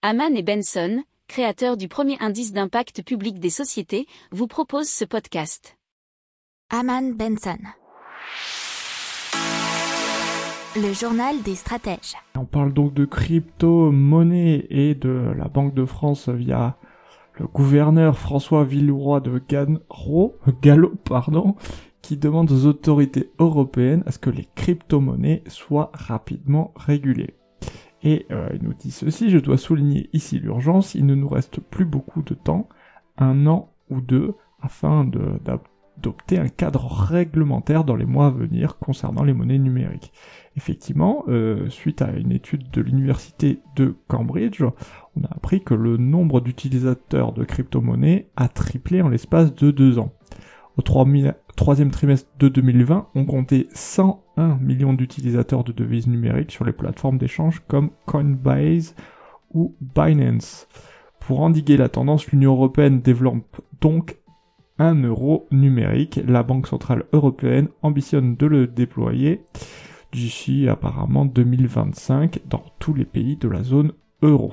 Haman et Benson, créateurs du premier indice d'impact public des sociétés, vous proposent ce podcast. Haman Benson. Le journal des stratèges. On parle donc de crypto-monnaie et de la Banque de France via le gouverneur François Villeroy de Gallo, pardon, qui demande aux autorités européennes à ce que les crypto-monnaies soient rapidement régulées. Et euh, il nous dit ceci, je dois souligner ici l'urgence, il ne nous reste plus beaucoup de temps, un an ou deux, afin d'adopter un cadre réglementaire dans les mois à venir concernant les monnaies numériques. Effectivement, euh, suite à une étude de l'université de Cambridge, on a appris que le nombre d'utilisateurs de crypto-monnaies a triplé en l'espace de deux ans. Au troisième trimestre de 2020, on comptait 101 millions d'utilisateurs de devises numériques sur les plateformes d'échange comme Coinbase ou Binance. Pour endiguer la tendance, l'Union européenne développe donc un euro numérique. La Banque centrale européenne ambitionne de le déployer d'ici apparemment 2025 dans tous les pays de la zone euro.